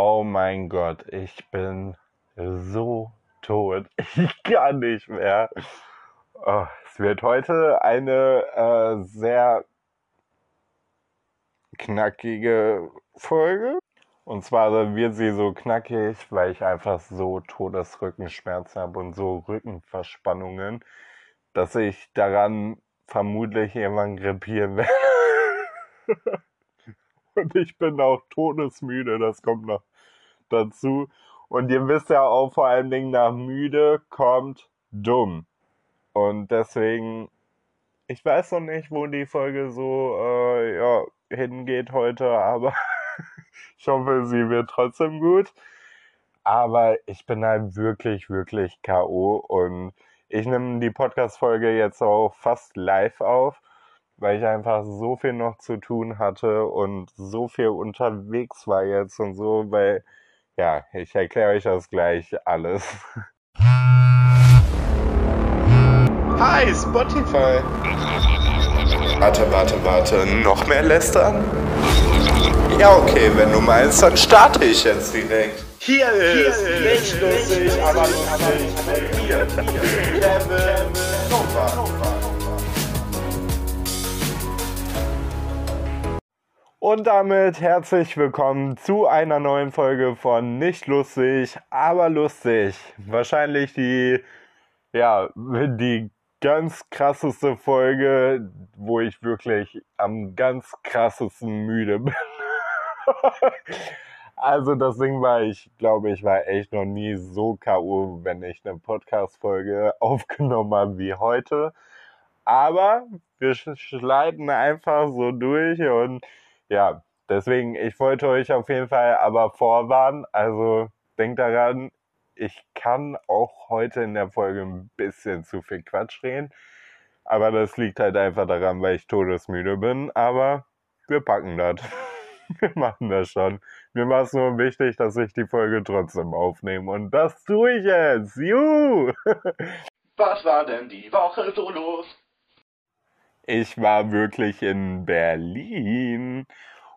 Oh mein Gott, ich bin so tot. Ich kann nicht mehr. Oh, es wird heute eine äh, sehr knackige Folge. Und zwar wird sie so knackig, weil ich einfach so Todesrückenschmerzen habe und so Rückenverspannungen, dass ich daran vermutlich irgendwann krepieren werde. und ich bin auch todesmüde, das kommt noch dazu. Und ihr wisst ja auch vor allen Dingen, nach müde kommt dumm. Und deswegen, ich weiß noch nicht, wo die Folge so äh, ja, hingeht heute, aber ich hoffe, sie wird trotzdem gut. Aber ich bin halt wirklich, wirklich K.O. und ich nehme die Podcast-Folge jetzt auch fast live auf weil ich einfach so viel noch zu tun hatte und so viel unterwegs war jetzt und so, weil, ja, ich erkläre euch das gleich alles. Hi, Spotify. Warte, warte, warte, noch mehr lästern? Ja, okay, wenn du meinst, dann starte ich jetzt direkt. Hier Hier ist nicht lustig, aber lustig mit mir, Kevin Nova. Und damit herzlich willkommen zu einer neuen Folge von Nicht lustig, aber lustig. Wahrscheinlich die, ja, die ganz krasseste Folge, wo ich wirklich am ganz krassesten müde bin. also das Ding war, ich glaube, ich war echt noch nie so K.O., wenn ich eine Podcast-Folge aufgenommen habe wie heute. Aber wir schleiten einfach so durch und ja, deswegen, ich wollte euch auf jeden Fall aber vorwarnen. Also denkt daran, ich kann auch heute in der Folge ein bisschen zu viel Quatsch reden. Aber das liegt halt einfach daran, weil ich todesmüde bin. Aber wir packen das. wir machen das schon. Mir war es nur wichtig, dass ich die Folge trotzdem aufnehme. Und das tue ich jetzt. Juhu! Was war denn die Woche so los? Ich war wirklich in Berlin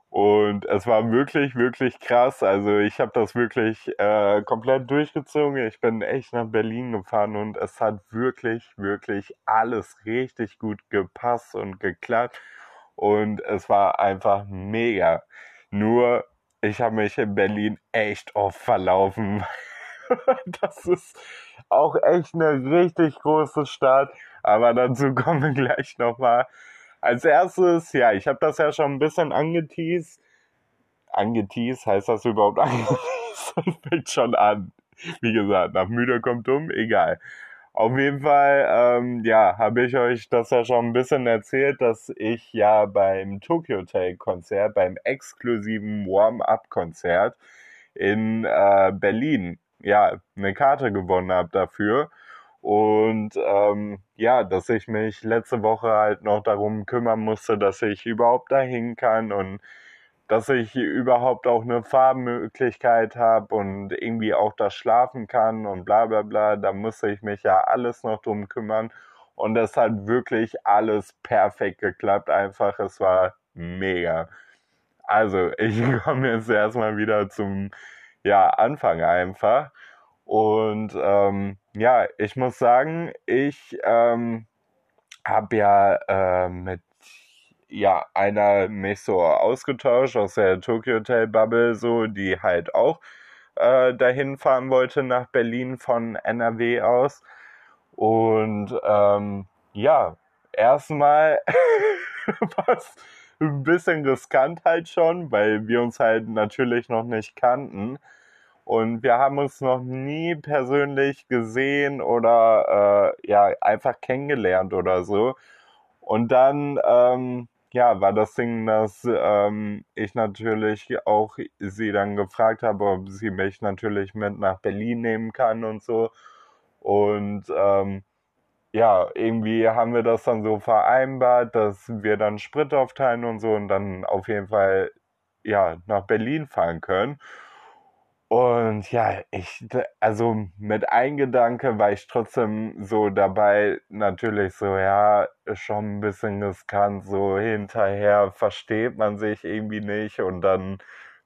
und es war wirklich, wirklich krass. Also ich habe das wirklich äh, komplett durchgezogen. Ich bin echt nach Berlin gefahren und es hat wirklich, wirklich alles richtig gut gepasst und geklappt. Und es war einfach mega. Nur ich habe mich in Berlin echt oft verlaufen. das ist auch echt eine richtig große Stadt. Aber dazu kommen wir gleich nochmal. Als erstes, ja, ich habe das ja schon ein bisschen angeteased. Angeteased, heißt das überhaupt angeteased? Das fängt schon an. Wie gesagt, nach müde kommt dumm, egal. Auf jeden Fall, ähm, ja, habe ich euch das ja schon ein bisschen erzählt, dass ich ja beim Tokyo Hotel Konzert, beim exklusiven Warm-Up-Konzert in äh, Berlin, ja, eine Karte gewonnen habe dafür. Und ähm, ja, dass ich mich letzte Woche halt noch darum kümmern musste, dass ich überhaupt dahin kann und dass ich überhaupt auch eine Fahrmöglichkeit habe und irgendwie auch das schlafen kann und bla bla bla. Da musste ich mich ja alles noch drum kümmern. Und es hat wirklich alles perfekt geklappt. Einfach, es war mega. Also, ich komme jetzt erstmal wieder zum ja, Anfang einfach. Und ähm, ja, ich muss sagen, ich ähm, habe ja äh, mit ja, einer mich so ausgetauscht aus der Tokyo Hotel Bubble, so, die halt auch äh, dahin fahren wollte nach Berlin von NRW aus. Und ähm, ja, erstmal war es ein bisschen riskant halt schon, weil wir uns halt natürlich noch nicht kannten. Und wir haben uns noch nie persönlich gesehen oder äh, ja, einfach kennengelernt oder so. Und dann, ähm, ja, war das Ding, dass ähm, ich natürlich auch sie dann gefragt habe, ob sie mich natürlich mit nach Berlin nehmen kann und so. Und ähm, ja, irgendwie haben wir das dann so vereinbart, dass wir dann Sprit aufteilen und so und dann auf jeden Fall ja nach Berlin fahren können. Und ja, ich, also mit ein Gedanke war ich trotzdem so dabei, natürlich so, ja, schon ein bisschen riskant, so hinterher versteht man sich irgendwie nicht und dann,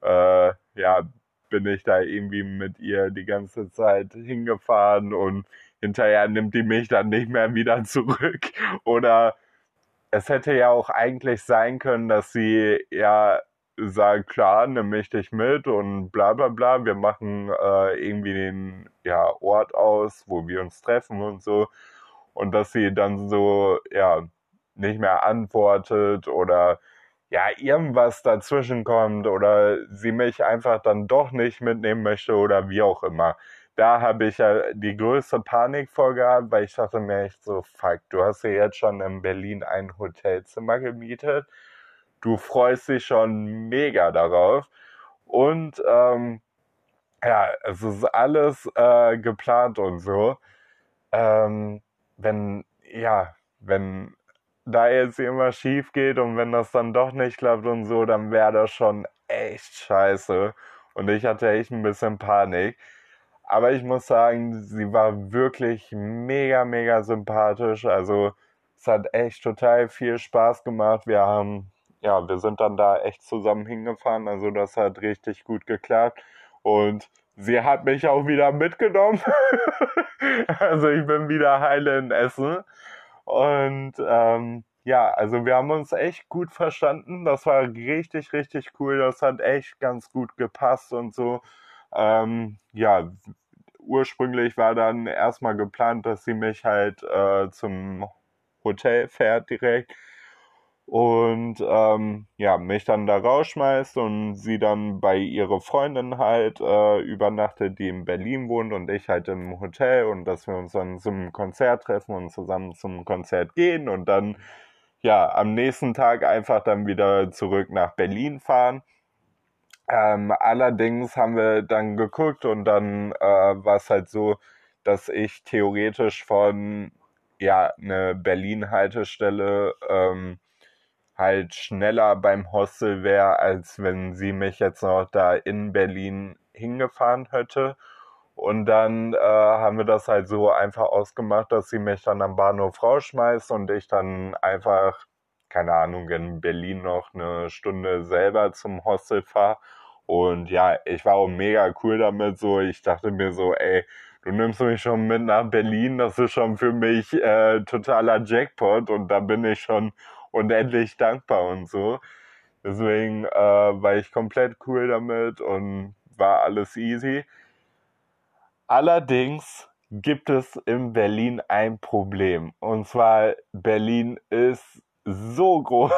äh, ja, bin ich da irgendwie mit ihr die ganze Zeit hingefahren und hinterher nimmt die mich dann nicht mehr wieder zurück. Oder es hätte ja auch eigentlich sein können, dass sie ja sagt, klar, nimm ich dich mit und bla bla bla. Wir machen äh, irgendwie den ja, Ort aus, wo wir uns treffen und so. Und dass sie dann so, ja, nicht mehr antwortet oder ja, irgendwas dazwischen kommt oder sie mich einfach dann doch nicht mitnehmen möchte oder wie auch immer. Da habe ich ja die größte Panik vorgehabt, weil ich dachte mir echt so, fuck, du hast ja jetzt schon in Berlin ein Hotelzimmer gemietet. Du freust dich schon mega darauf. Und ähm, ja, es ist alles äh, geplant und so. Ähm, wenn, ja, wenn da jetzt irgendwas schief geht und wenn das dann doch nicht klappt und so, dann wäre das schon echt scheiße. Und ich hatte echt ein bisschen Panik. Aber ich muss sagen, sie war wirklich mega, mega sympathisch. Also es hat echt total viel Spaß gemacht. Wir haben, ja, wir sind dann da echt zusammen hingefahren. Also das hat richtig gut geklappt. Und sie hat mich auch wieder mitgenommen. also ich bin wieder heile in Essen. Und ähm, ja, also wir haben uns echt gut verstanden. Das war richtig, richtig cool. Das hat echt ganz gut gepasst und so. Ähm, ja, ursprünglich war dann erstmal geplant, dass sie mich halt äh, zum Hotel fährt direkt und ähm, ja, mich dann da rausschmeißt und sie dann bei ihrer Freundin halt äh, übernachtet, die in Berlin wohnt und ich halt im Hotel und dass wir uns dann zum Konzert treffen und zusammen zum Konzert gehen und dann ja am nächsten Tag einfach dann wieder zurück nach Berlin fahren. Ähm, allerdings haben wir dann geguckt und dann äh, war es halt so, dass ich theoretisch von ja eine Berlin-Haltestelle ähm, halt schneller beim Hostel wäre, als wenn sie mich jetzt noch da in Berlin hingefahren hätte. Und dann äh, haben wir das halt so einfach ausgemacht, dass sie mich dann am Bahnhof rausschmeißt und ich dann einfach, keine Ahnung, in Berlin noch eine Stunde selber zum Hostel fahre. Und ja, ich war auch mega cool damit. So, ich dachte mir so, ey, du nimmst mich schon mit nach Berlin, das ist schon für mich äh, totaler Jackpot und da bin ich schon unendlich dankbar und so. Deswegen äh, war ich komplett cool damit und war alles easy. Allerdings gibt es in Berlin ein Problem. Und zwar, Berlin ist so groß,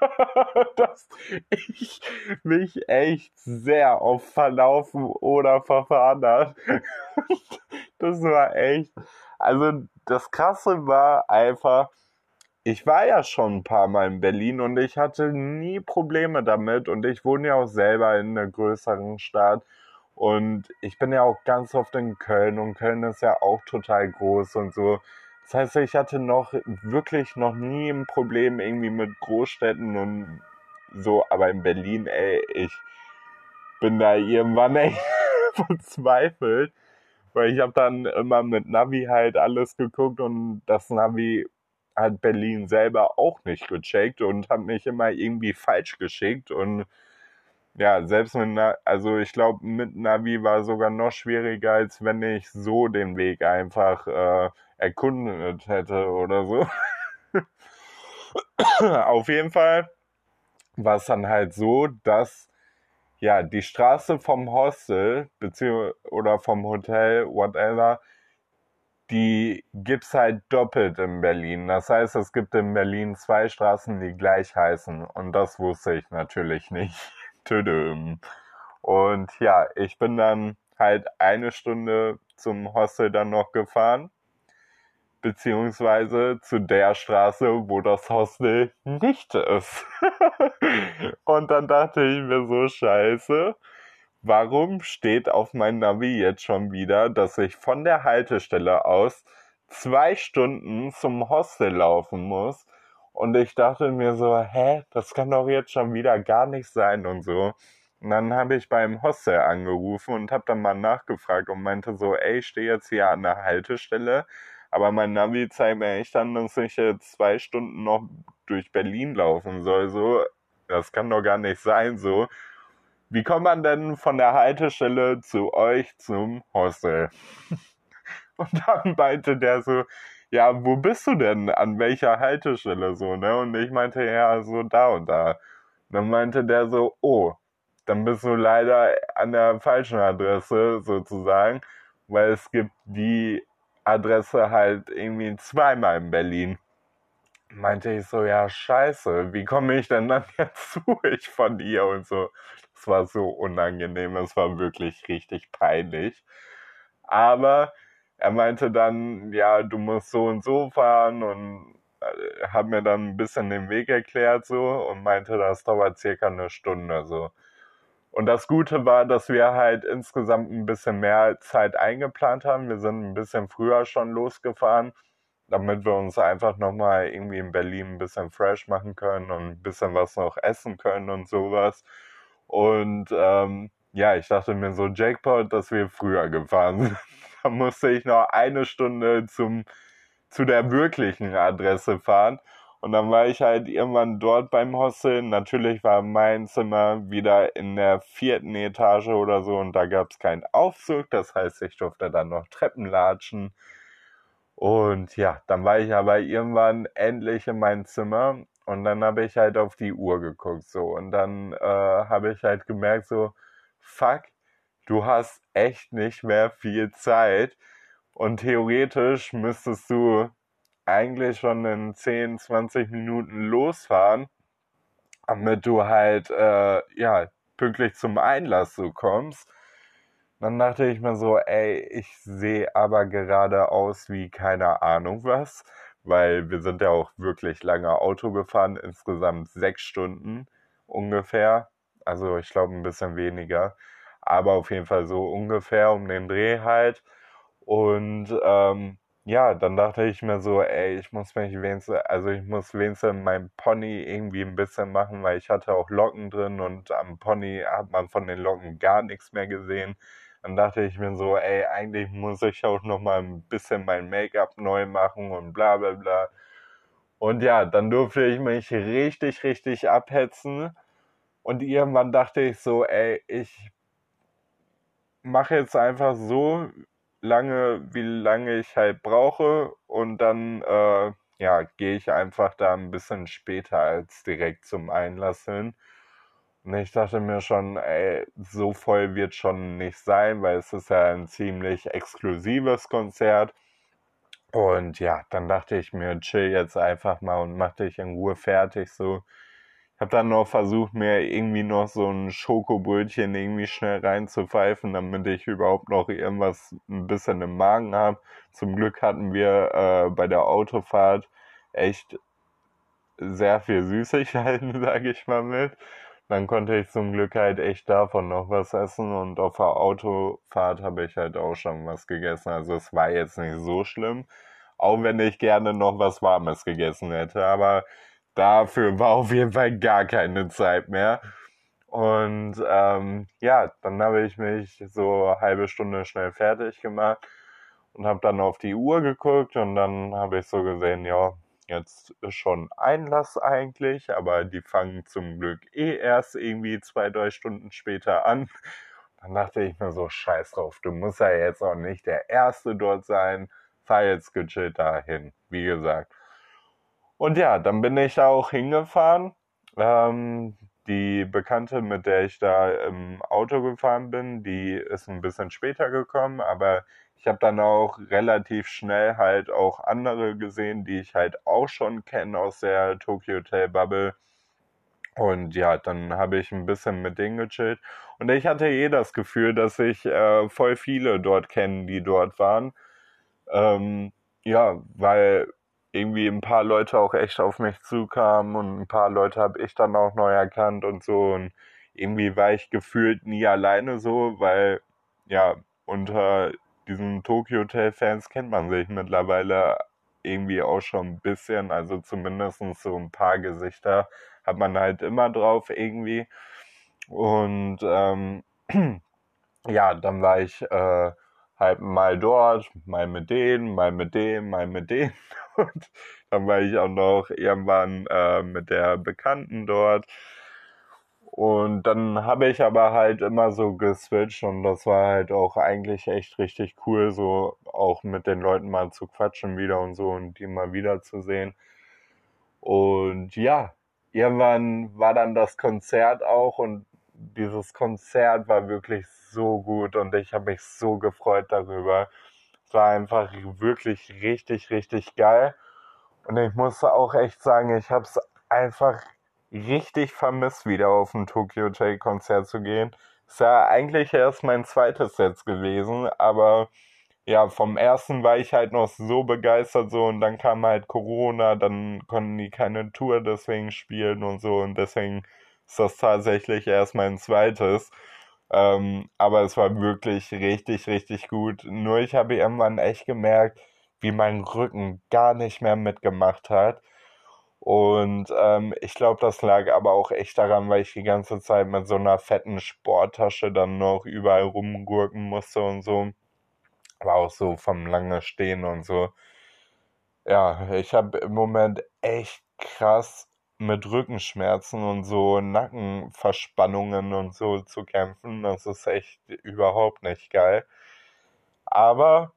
dass ich mich echt sehr oft verlaufen oder verfahren habe. das war echt. Also das Krasse war einfach, ich war ja schon ein paar Mal in Berlin und ich hatte nie Probleme damit und ich wohne ja auch selber in einer größeren Stadt und ich bin ja auch ganz oft in Köln und Köln ist ja auch total groß und so. Das heißt, ich hatte noch wirklich noch nie ein Problem irgendwie mit Großstädten und so, aber in Berlin, ey, ich bin da irgendwann echt verzweifelt, weil ich habe dann immer mit Navi halt alles geguckt und das Navi hat Berlin selber auch nicht gecheckt und hat mich immer irgendwie falsch geschickt und ja, selbst mit, also ich glaube, mit Navi war sogar noch schwieriger, als wenn ich so den Weg einfach äh, erkundet hätte oder so. Auf jeden Fall war es dann halt so, dass ja die Straße vom Hostel beziehungsweise oder vom Hotel, whatever, die gibt's halt doppelt in Berlin. Das heißt, es gibt in Berlin zwei Straßen, die gleich heißen. Und das wusste ich natürlich nicht. Tüdüm. Und ja, ich bin dann halt eine Stunde zum Hostel dann noch gefahren. Beziehungsweise zu der Straße, wo das Hostel nicht ist. Und dann dachte ich mir so, scheiße warum steht auf meinem Navi jetzt schon wieder, dass ich von der Haltestelle aus zwei Stunden zum Hostel laufen muss? Und ich dachte mir so, hä, das kann doch jetzt schon wieder gar nicht sein und so. Und dann habe ich beim Hostel angerufen und habe dann mal nachgefragt und meinte so, ey, ich stehe jetzt hier an der Haltestelle, aber mein Navi zeigt mir echt an, dass ich jetzt zwei Stunden noch durch Berlin laufen soll. So, das kann doch gar nicht sein so wie kommt man denn von der Haltestelle zu euch zum Hostel? Und dann meinte der so, ja, wo bist du denn? An welcher Haltestelle so, ne? Und ich meinte, ja, so da und da. Dann meinte der so, oh, dann bist du leider an der falschen Adresse sozusagen, weil es gibt die Adresse halt irgendwie zweimal in Berlin. Meinte ich so, ja, scheiße, wie komme ich denn dann jetzt durch von dir und so. Es war so unangenehm, es war wirklich richtig peinlich. Aber er meinte dann, ja, du musst so und so fahren und äh, hat mir dann ein bisschen den Weg erklärt so und meinte, das dauert circa eine Stunde so. Und das Gute war, dass wir halt insgesamt ein bisschen mehr Zeit eingeplant haben. Wir sind ein bisschen früher schon losgefahren, damit wir uns einfach nochmal irgendwie in Berlin ein bisschen fresh machen können und ein bisschen was noch essen können und sowas. Und ähm, ja, ich dachte mir so, Jackpot, dass wir früher gefahren sind. da musste ich noch eine Stunde zum, zu der wirklichen Adresse fahren. Und dann war ich halt irgendwann dort beim Hostel. Natürlich war mein Zimmer wieder in der vierten Etage oder so und da gab es keinen Aufzug. Das heißt, ich durfte dann noch Treppen latschen. Und ja, dann war ich aber irgendwann endlich in mein Zimmer und dann habe ich halt auf die Uhr geguckt so und dann äh, habe ich halt gemerkt so, fuck, du hast echt nicht mehr viel Zeit und theoretisch müsstest du eigentlich schon in 10, 20 Minuten losfahren, damit du halt, äh, ja, pünktlich zum Einlass so kommst. Dann dachte ich mir so, ey, ich sehe aber gerade aus wie keine Ahnung was, weil wir sind ja auch wirklich lange Auto gefahren, insgesamt sechs Stunden ungefähr. Also ich glaube ein bisschen weniger, aber auf jeden Fall so ungefähr um den Dreh halt. Und ähm, ja, dann dachte ich mir so, ey, ich muss mich wenigstens, also ich muss wenigstens mein Pony irgendwie ein bisschen machen, weil ich hatte auch Locken drin und am Pony hat man von den Locken gar nichts mehr gesehen. Dann dachte ich mir so, ey, eigentlich muss ich auch noch mal ein bisschen mein Make-up neu machen und bla bla bla. Und ja, dann durfte ich mich richtig, richtig abhetzen. Und irgendwann dachte ich so, ey, ich mache jetzt einfach so, lange, wie lange ich halt brauche und dann äh, ja, gehe ich einfach da ein bisschen später als direkt zum Einlass hin. Und ich dachte mir schon, ey, so voll wird schon nicht sein, weil es ist ja ein ziemlich exklusives Konzert. Und ja, dann dachte ich mir, chill jetzt einfach mal und mach dich in Ruhe fertig so habe dann noch versucht, mir irgendwie noch so ein Schokobrötchen irgendwie schnell reinzupfeifen, damit ich überhaupt noch irgendwas ein bisschen im Magen habe. Zum Glück hatten wir äh, bei der Autofahrt echt sehr viel Süßigkeiten, sage ich mal mit. Dann konnte ich zum Glück halt echt davon noch was essen und auf der Autofahrt habe ich halt auch schon was gegessen. Also es war jetzt nicht so schlimm, auch wenn ich gerne noch was Warmes gegessen hätte. Aber dafür war auf jeden Fall gar keine Zeit mehr. Und ähm, ja, dann habe ich mich so eine halbe Stunde schnell fertig gemacht und habe dann auf die Uhr geguckt und dann habe ich so gesehen, ja, jetzt schon Einlass eigentlich, aber die fangen zum Glück eh erst irgendwie zwei, drei Stunden später an. Dann dachte ich mir so, scheiß drauf, du musst ja jetzt auch nicht der Erste dort sein, fahr jetzt gechillt dahin, wie gesagt. Und ja, dann bin ich da auch hingefahren. Ähm, die Bekannte, mit der ich da im Auto gefahren bin, die ist ein bisschen später gekommen, aber ich habe dann auch relativ schnell halt auch andere gesehen, die ich halt auch schon kenne aus der Tokyo Hotel Bubble. Und ja, dann habe ich ein bisschen mit denen gechillt. Und ich hatte eh das Gefühl, dass ich äh, voll viele dort kenne, die dort waren. Ähm, ja, weil irgendwie ein paar Leute auch echt auf mich zukamen und ein paar Leute habe ich dann auch neu erkannt und so und irgendwie war ich gefühlt nie alleine so, weil ja, unter diesen Tokyo Hotel Fans kennt man sich mittlerweile irgendwie auch schon ein bisschen, also zumindest so ein paar Gesichter hat man halt immer drauf irgendwie und ähm, ja, dann war ich äh, halt mal dort, mal mit denen, mal mit dem, mal mit denen. Und dann war ich auch noch irgendwann äh, mit der Bekannten dort. Und dann habe ich aber halt immer so geswitcht und das war halt auch eigentlich echt richtig cool, so auch mit den Leuten mal zu quatschen wieder und so und die mal wiederzusehen. Und ja, irgendwann war dann das Konzert auch und dieses Konzert war wirklich so gut und ich habe mich so gefreut darüber. Es war einfach wirklich richtig, richtig geil. Und ich muss auch echt sagen, ich habe es einfach richtig vermisst, wieder auf ein Tokyo Hotel Konzert zu gehen. Ist ja eigentlich erst mein zweites jetzt gewesen, aber ja, vom ersten war ich halt noch so begeistert so und dann kam halt Corona, dann konnten die keine Tour deswegen spielen und so und deswegen ist das tatsächlich erst mein zweites. Ähm, aber es war wirklich richtig, richtig gut. Nur ich habe irgendwann echt gemerkt, wie mein Rücken gar nicht mehr mitgemacht hat. Und ähm, ich glaube, das lag aber auch echt daran, weil ich die ganze Zeit mit so einer fetten Sporttasche dann noch überall rumgurken musste und so. War auch so vom lange Stehen und so. Ja, ich habe im Moment echt krass mit Rückenschmerzen und so Nackenverspannungen und so zu kämpfen. Das ist echt überhaupt nicht geil. Aber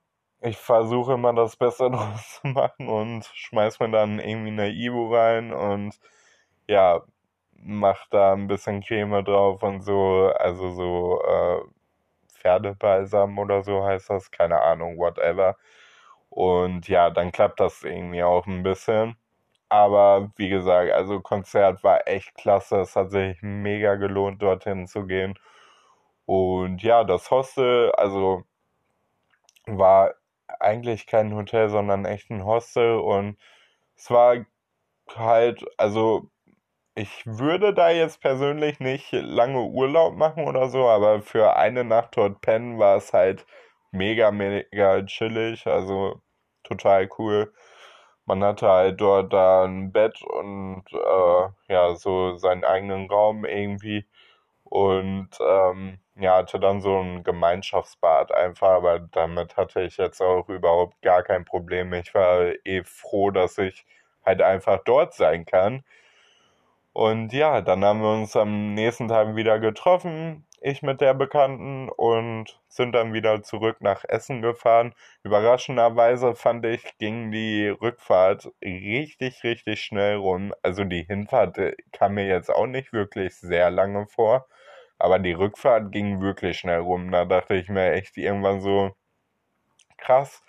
ich versuche immer das Beste draus zu machen und schmeiß mir dann irgendwie eine Ibu rein und ja, mach da ein bisschen Creme drauf und so, also so äh, Pferdebalsam oder so heißt das, keine Ahnung, whatever. Und ja, dann klappt das irgendwie auch ein bisschen. Aber wie gesagt, also Konzert war echt klasse. Es hat sich mega gelohnt, dorthin zu gehen. Und ja, das Hostel, also war eigentlich kein Hotel, sondern echt ein Hostel. Und es war halt, also ich würde da jetzt persönlich nicht lange Urlaub machen oder so, aber für eine Nacht dort pennen war es halt mega, mega chillig. Also total cool man hatte halt dort da ein Bett und äh, ja, so seinen eigenen Raum irgendwie und ähm, ja, hatte dann so ein Gemeinschaftsbad einfach, aber damit hatte ich jetzt auch überhaupt gar kein Problem. Ich war eh froh, dass ich halt einfach dort sein kann. Und ja, dann haben wir uns am nächsten Tag wieder getroffen, ich mit der Bekannten und sind dann wieder zurück nach Essen gefahren. Überraschenderweise fand ich, ging die Rückfahrt richtig, richtig schnell rum. Also die Hinfahrt äh, kam mir jetzt auch nicht wirklich sehr lange vor, aber die Rückfahrt ging wirklich schnell rum. Da dachte ich mir echt irgendwann so krass.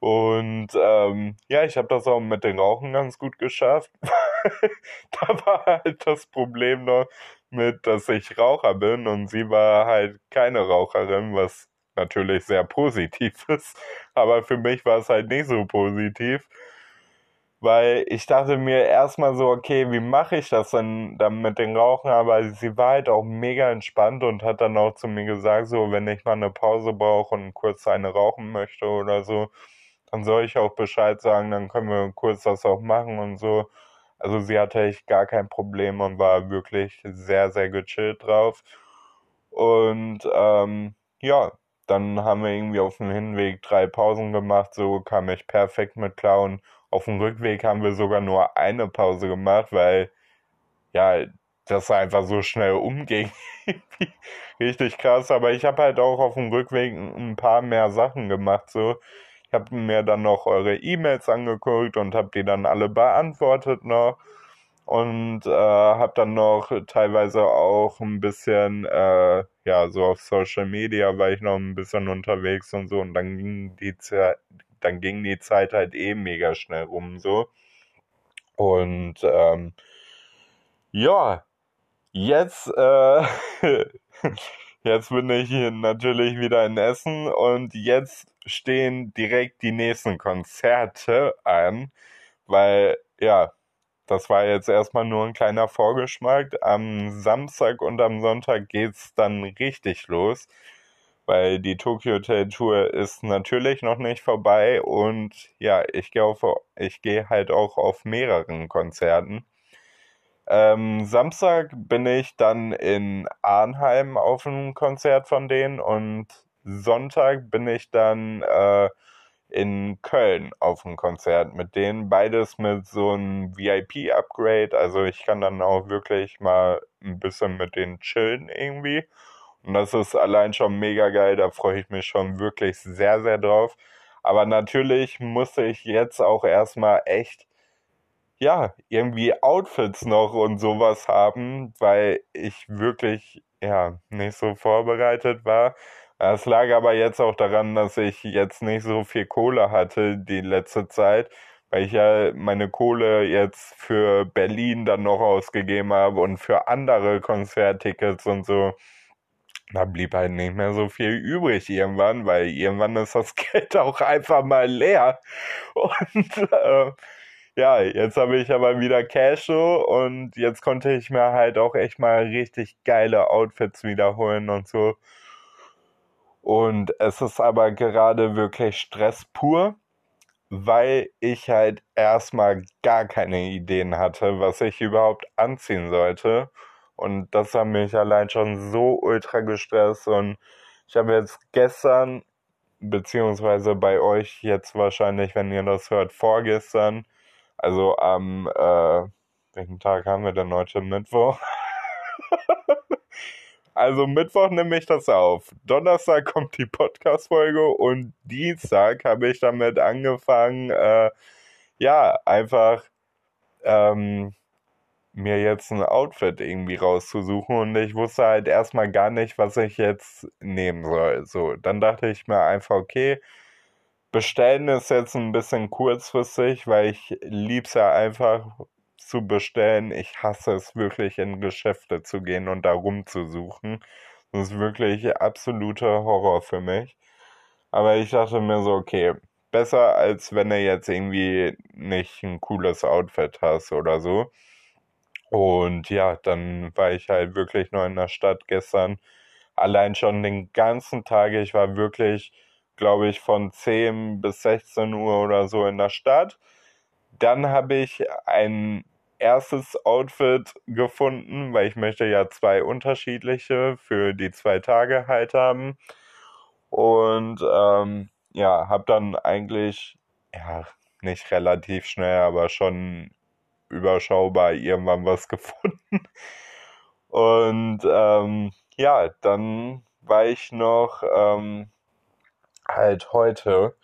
Und ähm, ja, ich habe das auch mit den Rauchen ganz gut geschafft. da war halt das Problem noch, mit, dass ich Raucher bin und sie war halt keine Raucherin, was natürlich sehr positiv ist. Aber für mich war es halt nicht so positiv, weil ich dachte mir erstmal so, okay, wie mache ich das denn dann mit den Rauchen? Aber sie war halt auch mega entspannt und hat dann auch zu mir gesagt, so, wenn ich mal eine Pause brauche und kurz eine rauchen möchte oder so, dann soll ich auch Bescheid sagen, dann können wir kurz das auch machen und so. Also sie hatte echt gar kein Problem und war wirklich sehr, sehr gechillt drauf. Und ähm, ja, dann haben wir irgendwie auf dem Hinweg drei Pausen gemacht, so kam ich perfekt mit klar auf dem Rückweg haben wir sogar nur eine Pause gemacht, weil ja, das einfach so schnell umging. Richtig krass, aber ich habe halt auch auf dem Rückweg ein paar mehr Sachen gemacht, so. Ich habe mir dann noch eure E-Mails angeguckt und habe die dann alle beantwortet noch. Und äh, habe dann noch teilweise auch ein bisschen, äh, ja, so auf Social Media war ich noch ein bisschen unterwegs und so. Und dann ging die Zeit, dann ging die Zeit halt eh mega schnell rum so. Und ähm, ja, jetzt äh, Jetzt bin ich natürlich wieder in Essen und jetzt stehen direkt die nächsten Konzerte an, weil ja, das war jetzt erstmal nur ein kleiner Vorgeschmack. Am Samstag und am Sonntag geht's dann richtig los, weil die Tokyo Hotel Tour ist natürlich noch nicht vorbei und ja, ich gehe gehe halt auch auf mehreren Konzerten. Ähm, Samstag bin ich dann in Arnheim auf einem Konzert von denen und Sonntag bin ich dann äh, in Köln auf ein Konzert mit denen. Beides mit so einem VIP-Upgrade. Also ich kann dann auch wirklich mal ein bisschen mit denen chillen irgendwie. Und das ist allein schon mega geil. Da freue ich mich schon wirklich sehr, sehr drauf. Aber natürlich musste ich jetzt auch erstmal echt, ja, irgendwie Outfits noch und sowas haben, weil ich wirklich, ja, nicht so vorbereitet war. Es lag aber jetzt auch daran, dass ich jetzt nicht so viel Kohle hatte die letzte Zeit, weil ich ja meine Kohle jetzt für Berlin dann noch ausgegeben habe und für andere Konzerttickets und so. Da blieb halt nicht mehr so viel übrig irgendwann, weil irgendwann ist das Geld auch einfach mal leer. Und äh, ja, jetzt habe ich aber wieder Cash und jetzt konnte ich mir halt auch echt mal richtig geile Outfits wiederholen und so. Und es ist aber gerade wirklich Stress pur, weil ich halt erstmal gar keine Ideen hatte, was ich überhaupt anziehen sollte. Und das hat mich allein schon so ultra gestresst. Und ich habe jetzt gestern, beziehungsweise bei euch jetzt wahrscheinlich, wenn ihr das hört, vorgestern, also am, äh, welchen Tag haben wir denn heute? Mittwoch? Also Mittwoch nehme ich das auf. Donnerstag kommt die Podcast-Folge und Dienstag habe ich damit angefangen, äh, ja, einfach ähm, mir jetzt ein Outfit irgendwie rauszusuchen und ich wusste halt erstmal gar nicht, was ich jetzt nehmen soll. So, dann dachte ich mir einfach, okay, bestellen ist jetzt ein bisschen kurzfristig, weil ich lieb's ja einfach zu bestellen. Ich hasse es wirklich in Geschäfte zu gehen und da rumzusuchen. Das ist wirklich absoluter Horror für mich. Aber ich dachte mir so, okay, besser als wenn du jetzt irgendwie nicht ein cooles Outfit hast oder so. Und ja, dann war ich halt wirklich noch in der Stadt gestern. Allein schon den ganzen Tag. Ich war wirklich, glaube ich, von 10 bis 16 Uhr oder so in der Stadt. Dann habe ich ein erstes Outfit gefunden, weil ich möchte ja zwei unterschiedliche für die zwei Tage halt haben. Und ähm, ja, habe dann eigentlich, ja, nicht relativ schnell, aber schon überschaubar irgendwann was gefunden. Und ähm, ja, dann war ich noch ähm, halt heute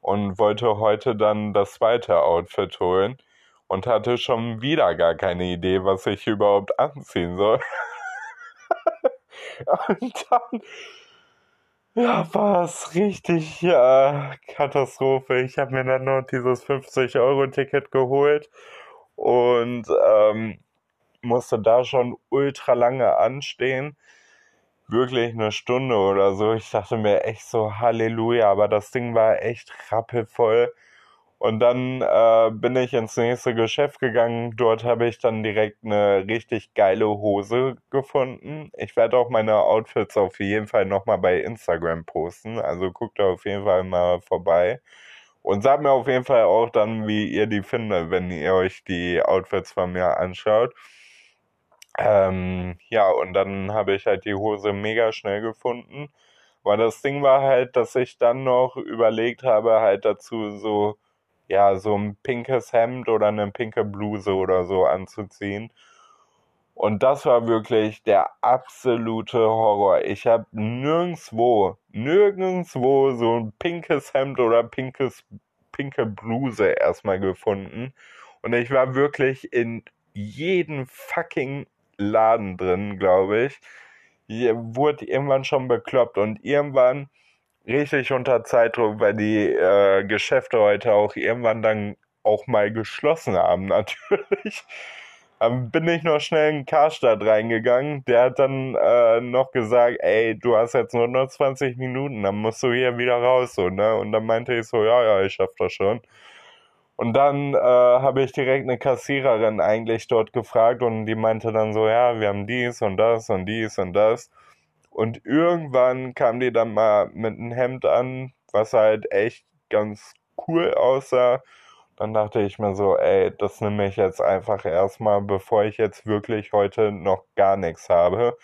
und wollte heute dann das zweite Outfit holen und hatte schon wieder gar keine Idee, was ich überhaupt anziehen soll. und dann ja, war es richtig äh, Katastrophe. Ich habe mir dann noch dieses 50-Euro-Ticket geholt und ähm, musste da schon ultra lange anstehen. Wirklich eine Stunde oder so. Ich dachte mir echt so Halleluja, aber das Ding war echt rappelvoll. Und dann äh, bin ich ins nächste Geschäft gegangen. Dort habe ich dann direkt eine richtig geile Hose gefunden. Ich werde auch meine Outfits auf jeden Fall nochmal bei Instagram posten. Also guckt da auf jeden Fall mal vorbei. Und sagt mir auf jeden Fall auch dann, wie ihr die findet, wenn ihr euch die Outfits von mir anschaut. Ähm, ja, und dann habe ich halt die Hose mega schnell gefunden. Weil das Ding war halt, dass ich dann noch überlegt habe, halt dazu so ja, so ein pinkes Hemd oder eine pinke Bluse oder so anzuziehen. Und das war wirklich der absolute Horror. Ich habe nirgendwo, nirgendwo so ein pinkes Hemd oder pinkes, pinke Bluse erstmal gefunden. Und ich war wirklich in jedem fucking Laden drin, glaube ich. Hier wurde irgendwann schon bekloppt und irgendwann richtig unter Zeitdruck, weil die äh, Geschäfte heute auch irgendwann dann auch mal geschlossen haben, natürlich. Dann bin ich noch schnell in Karstadt reingegangen. Der hat dann äh, noch gesagt, ey, du hast jetzt nur noch 20 Minuten, dann musst du hier wieder raus, so, ne? Und dann meinte ich so, ja, ja, ich schaff das schon. Und dann äh, habe ich direkt eine Kassiererin eigentlich dort gefragt und die meinte dann so, ja, wir haben dies und das und dies und das. Und irgendwann kam die dann mal mit einem Hemd an, was halt echt ganz cool aussah. Dann dachte ich mir so, ey, das nehme ich jetzt einfach erstmal, bevor ich jetzt wirklich heute noch gar nichts habe.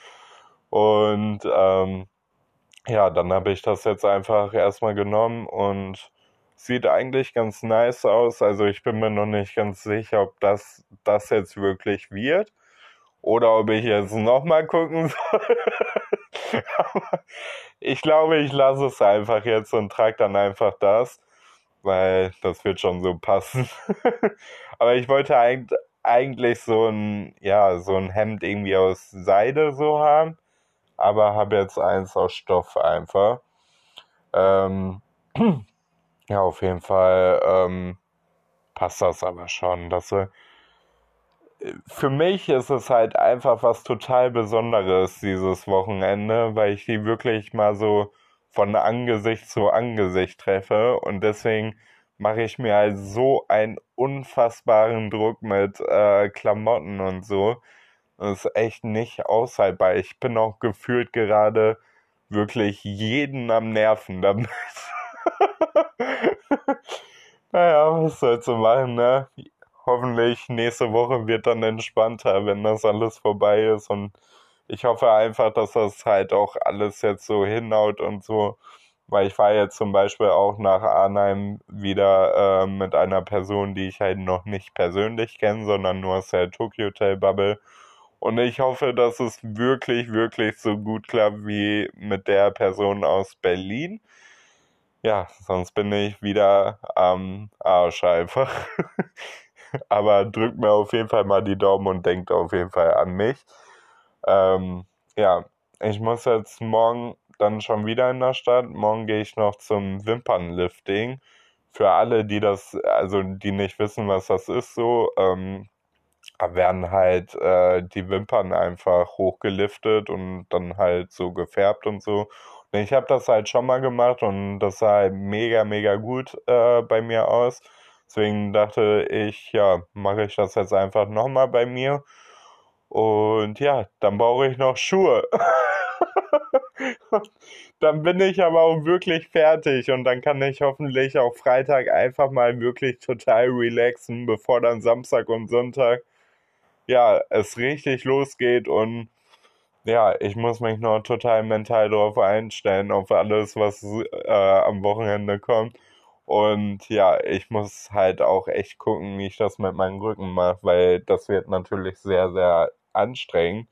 Und ähm, ja, dann habe ich das jetzt einfach erstmal genommen und Sieht eigentlich ganz nice aus. Also ich bin mir noch nicht ganz sicher, ob das, das jetzt wirklich wird. Oder ob ich jetzt nochmal gucken soll. Ich glaube, ich lasse es einfach jetzt und trage dann einfach das. Weil das wird schon so passen. Aber ich wollte eigentlich so ein, ja, so ein Hemd irgendwie aus Seide so haben. Aber habe jetzt eins aus Stoff einfach. Ähm, ja, auf jeden Fall ähm, passt das aber schon. Dass wir, für mich ist es halt einfach was total Besonderes dieses Wochenende, weil ich die wirklich mal so von Angesicht zu Angesicht treffe und deswegen mache ich mir halt so einen unfassbaren Druck mit äh, Klamotten und so. Das ist echt nicht aushaltbar. Ich bin auch gefühlt gerade wirklich jeden am Nerven damit. naja, was sollst du machen, ne? Hoffentlich nächste Woche wird dann entspannter, wenn das alles vorbei ist. Und ich hoffe einfach, dass das halt auch alles jetzt so hinhaut und so. Weil ich war jetzt zum Beispiel auch nach Arnheim wieder äh, mit einer Person, die ich halt noch nicht persönlich kenne, sondern nur aus der Tokyo Hotel Bubble. Und ich hoffe, dass es wirklich, wirklich so gut klappt wie mit der Person aus Berlin. Ja, sonst bin ich wieder am Arsch einfach. Aber drückt mir auf jeden Fall mal die Daumen und denkt auf jeden Fall an mich. Ähm, ja, ich muss jetzt morgen dann schon wieder in der Stadt. Morgen gehe ich noch zum Wimpernlifting. Für alle, die das, also die nicht wissen, was das ist, so, ähm, werden halt äh, die Wimpern einfach hochgeliftet und dann halt so gefärbt und so. Und ich habe das halt schon mal gemacht und das sah halt mega, mega gut äh, bei mir aus. Deswegen dachte ich, ja, mache ich das jetzt einfach nochmal bei mir. Und ja, dann brauche ich noch Schuhe. dann bin ich aber auch wirklich fertig und dann kann ich hoffentlich auch Freitag einfach mal wirklich total relaxen, bevor dann Samstag und Sonntag ja es richtig losgeht und ja, ich muss mich noch total mental darauf einstellen, auf alles, was äh, am Wochenende kommt. Und ja, ich muss halt auch echt gucken, wie ich das mit meinem Rücken mache, weil das wird natürlich sehr, sehr anstrengend.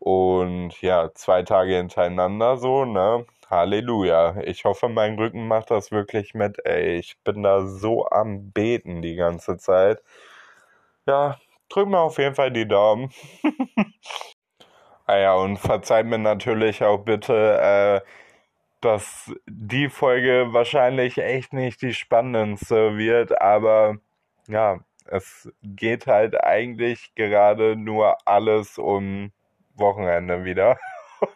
Und ja, zwei Tage hintereinander so, ne? Halleluja. Ich hoffe, mein Rücken macht das wirklich mit. Ey, ich bin da so am Beten die ganze Zeit. Ja, drück mir auf jeden Fall die Daumen. ah ja, und verzeiht mir natürlich auch bitte, äh, dass die Folge wahrscheinlich echt nicht die spannendste wird, aber ja, es geht halt eigentlich gerade nur alles um Wochenende wieder.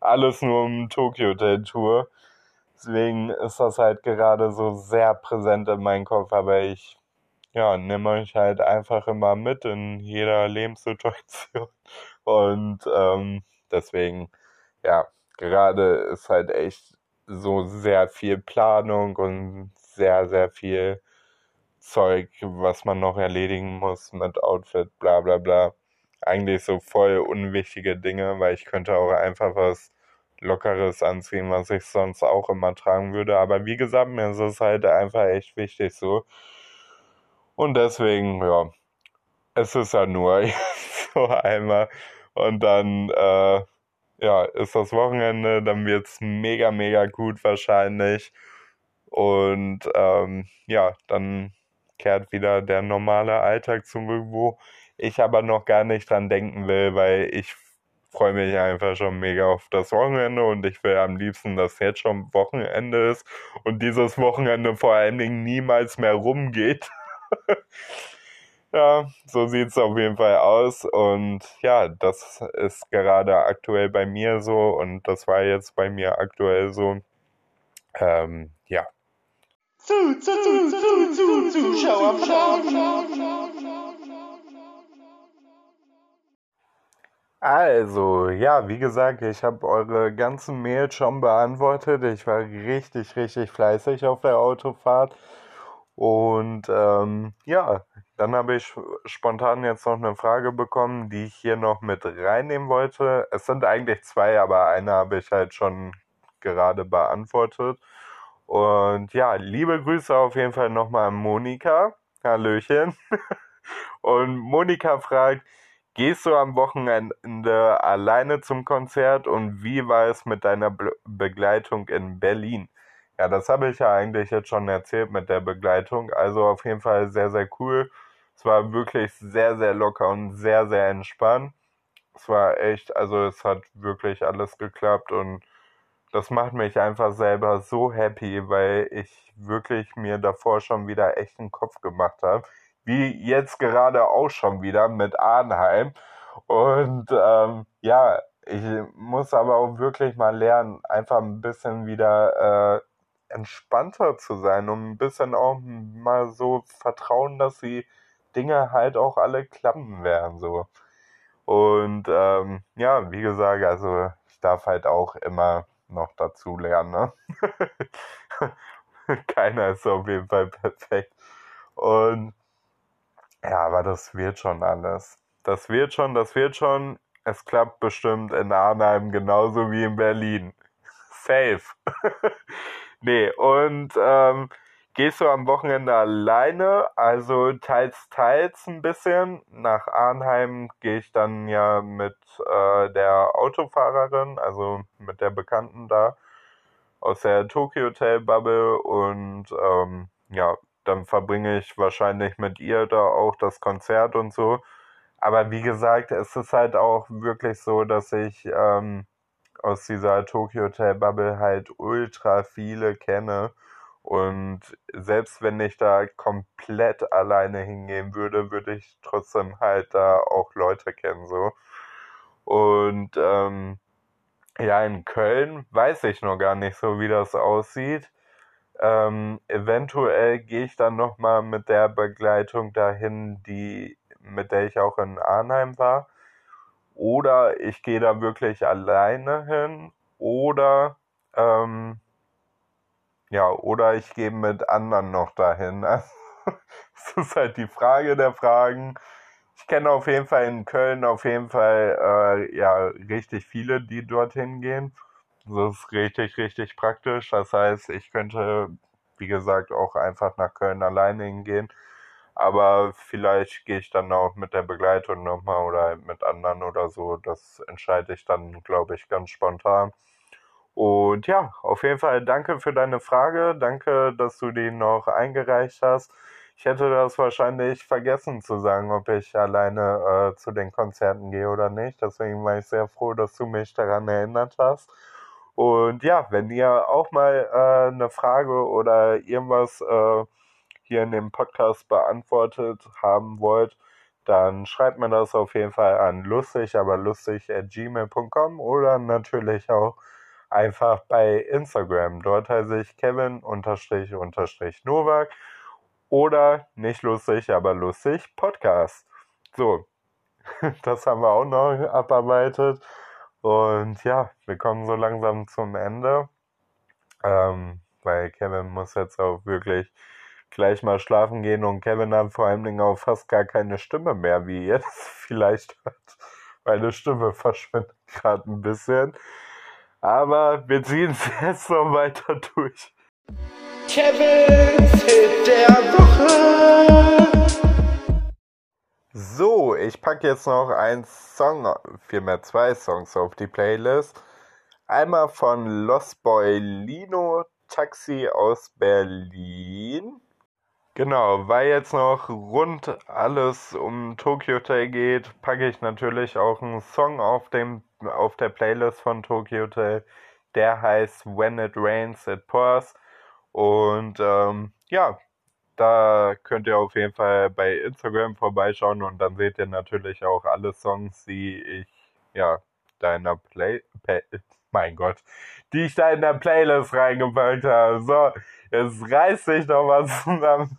Alles nur um Tokyo Tour. Deswegen ist das halt gerade so sehr präsent in meinem Kopf, aber ich ja, nehme euch halt einfach immer mit in jeder Lebenssituation. Und ähm, deswegen, ja, gerade ist halt echt so sehr viel Planung und sehr, sehr viel Zeug, was man noch erledigen muss mit Outfit, bla bla bla eigentlich so voll unwichtige Dinge, weil ich könnte auch einfach was Lockeres anziehen, was ich sonst auch immer tragen würde. Aber wie gesagt, mir ist es halt einfach echt wichtig so. Und deswegen, ja, es ist ja nur so einmal. Und dann, äh, ja, ist das Wochenende, dann wird es mega, mega gut wahrscheinlich. Und ähm, ja, dann kehrt wieder der normale Alltag zurück, wo ich aber noch gar nicht dran denken will, weil ich freue mich einfach schon mega auf das Wochenende und ich will am liebsten, dass jetzt schon Wochenende ist und dieses Wochenende vor allen Dingen niemals mehr rumgeht. ja, so sieht es auf jeden Fall aus und ja, das ist gerade aktuell bei mir so und das war jetzt bei mir aktuell so. Ähm, ja. Zu, zu, zu, zu, zu, Zuschauer, Also, ja, wie gesagt, ich habe eure ganzen Mails schon beantwortet. Ich war richtig, richtig fleißig auf der Autofahrt. Und ähm, ja, dann habe ich spontan jetzt noch eine Frage bekommen, die ich hier noch mit reinnehmen wollte. Es sind eigentlich zwei, aber eine habe ich halt schon gerade beantwortet. Und ja, liebe Grüße auf jeden Fall nochmal an Monika. Hallöchen. Und Monika fragt, gehst du am Wochenende alleine zum Konzert und wie war es mit deiner Be Begleitung in Berlin? Ja, das habe ich ja eigentlich jetzt schon erzählt mit der Begleitung. Also auf jeden Fall sehr, sehr cool. Es war wirklich sehr, sehr locker und sehr, sehr entspannt. Es war echt, also es hat wirklich alles geklappt und das macht mich einfach selber so happy, weil ich wirklich mir davor schon wieder echt einen Kopf gemacht habe. Wie jetzt gerade auch schon wieder mit Arnheim. Und ähm, ja, ich muss aber auch wirklich mal lernen, einfach ein bisschen wieder äh, entspannter zu sein, um ein bisschen auch mal so vertrauen, dass die Dinge halt auch alle klappen werden. So. Und ähm, ja, wie gesagt, also ich darf halt auch immer noch dazu lernen. Ne? Keiner ist auf jeden Fall perfekt. Und ja, aber das wird schon alles. Das wird schon, das wird schon. Es klappt bestimmt in Arnheim genauso wie in Berlin. Safe. nee, und ähm, gehst du am Wochenende alleine, also teils, teils ein bisschen. Nach Arnheim gehe ich dann ja mit äh, der Autofahrerin, also mit der Bekannten da aus der Tokyo Hotel Bubble und ähm, ja, dann verbringe ich wahrscheinlich mit ihr da auch das Konzert und so. Aber wie gesagt, es ist halt auch wirklich so, dass ich ähm, aus dieser Tokyo Hotel Bubble halt ultra viele kenne und selbst wenn ich da komplett alleine hingehen würde, würde ich trotzdem halt da auch Leute kennen, so. Und ähm, ja, in Köln weiß ich noch gar nicht so, wie das aussieht. Ähm, eventuell gehe ich dann nochmal mit der Begleitung dahin, die, mit der ich auch in Arnheim war. Oder ich gehe da wirklich alleine hin. Oder ähm, ja, oder ich gehe mit anderen noch dahin. das ist halt die Frage der Fragen. Ich kenne auf jeden Fall in Köln auf jeden Fall äh, ja richtig viele, die dorthin gehen. Das ist richtig, richtig praktisch. Das heißt, ich könnte, wie gesagt, auch einfach nach Köln alleine hingehen. Aber vielleicht gehe ich dann auch mit der Begleitung nochmal oder mit anderen oder so. Das entscheide ich dann, glaube ich, ganz spontan. Und ja, auf jeden Fall danke für deine Frage. Danke, dass du die noch eingereicht hast. Ich hätte das wahrscheinlich vergessen zu sagen, ob ich alleine äh, zu den Konzerten gehe oder nicht. Deswegen war ich sehr froh, dass du mich daran erinnert hast. Und ja, wenn ihr auch mal äh, eine Frage oder irgendwas äh, hier in dem Podcast beantwortet haben wollt, dann schreibt mir das auf jeden Fall an lustig, aber lustig at gmail.com oder natürlich auch einfach bei Instagram. Dort heiße ich Kevin unterstrich unterstrich Novak oder nicht lustig, aber lustig Podcast. So, das haben wir auch noch abarbeitet. Und ja, wir kommen so langsam zum Ende. Ähm, weil Kevin muss jetzt auch wirklich gleich mal schlafen gehen und Kevin hat vor allen Dingen auch fast gar keine Stimme mehr, wie ihr das vielleicht hört. Meine Stimme verschwindet gerade ein bisschen. Aber wir ziehen es jetzt noch weiter durch. Kevins Hit der Woche. So, ich packe jetzt noch einen Song, vielmehr zwei Songs auf die Playlist. Einmal von Lost Boy Lino Taxi aus Berlin. Genau, weil jetzt noch rund alles um Tokyo Hotel geht, packe ich natürlich auch einen Song auf dem auf der Playlist von Tokyo Hotel. Der heißt When It Rains, It Pours. Und ähm, ja, da könnt ihr auf jeden Fall bei Instagram vorbeischauen und dann seht ihr natürlich auch alle Songs, die ich ja da in der Play, Play mein Gott, die ich da in der Playlist reingepackt habe. So, jetzt reißt sich noch was zusammen.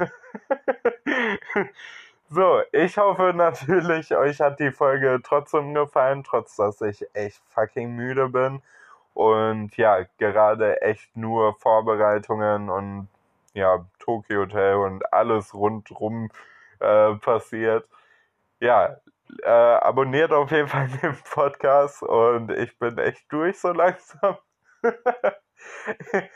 So, ich hoffe natürlich, euch hat die Folge trotzdem gefallen, trotz dass ich echt fucking müde bin. Und ja, gerade echt nur Vorbereitungen und ja, Tokyo Hotel und alles rundrum äh, passiert. Ja, äh, abonniert auf jeden Fall den Podcast und ich bin echt durch so langsam.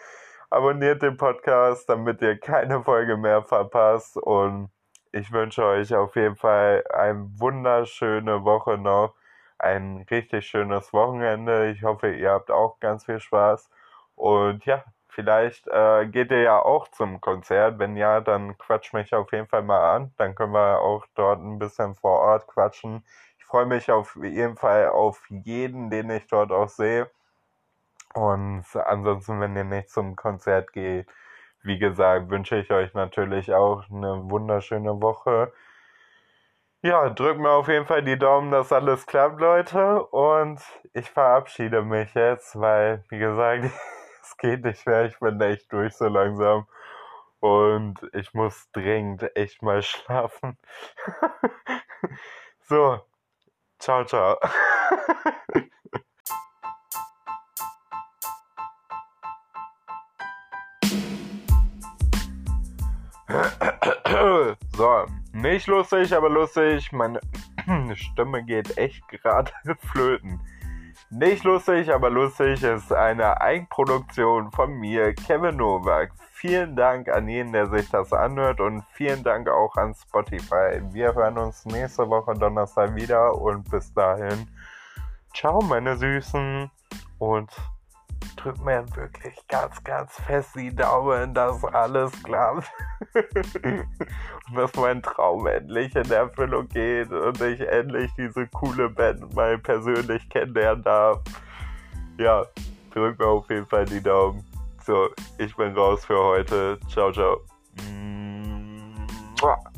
abonniert den Podcast, damit ihr keine Folge mehr verpasst. Und ich wünsche euch auf jeden Fall eine wunderschöne Woche noch. Ein richtig schönes Wochenende. Ich hoffe, ihr habt auch ganz viel Spaß. Und ja, vielleicht äh, geht ihr ja auch zum Konzert. Wenn ja, dann quatsch mich auf jeden Fall mal an. Dann können wir auch dort ein bisschen vor Ort quatschen. Ich freue mich auf jeden Fall auf jeden, den ich dort auch sehe. Und ansonsten, wenn ihr nicht zum Konzert geht, wie gesagt, wünsche ich euch natürlich auch eine wunderschöne Woche. Ja, drückt mir auf jeden Fall die Daumen, dass alles klappt, Leute. Und ich verabschiede mich jetzt, weil, wie gesagt, es geht nicht mehr. Ich bin echt durch so langsam. Und ich muss dringend echt mal schlafen. so, ciao, ciao. so, nicht lustig, aber lustig. Meine Stimme geht echt gerade flöten. Nicht lustig, aber lustig ist eine Eigenproduktion von mir, Kevin Novak. Vielen Dank an jeden, der sich das anhört und vielen Dank auch an Spotify. Wir hören uns nächste Woche Donnerstag wieder und bis dahin, ciao meine Süßen und drückt mir wirklich ganz, ganz fest die Daumen, dass alles klappt. und dass mein Traum endlich in Erfüllung geht und ich endlich diese coole Band mal persönlich kennenlernen darf. Ja, drückt mir auf jeden Fall die Daumen. So, ich bin raus für heute. Ciao, ciao. Mua.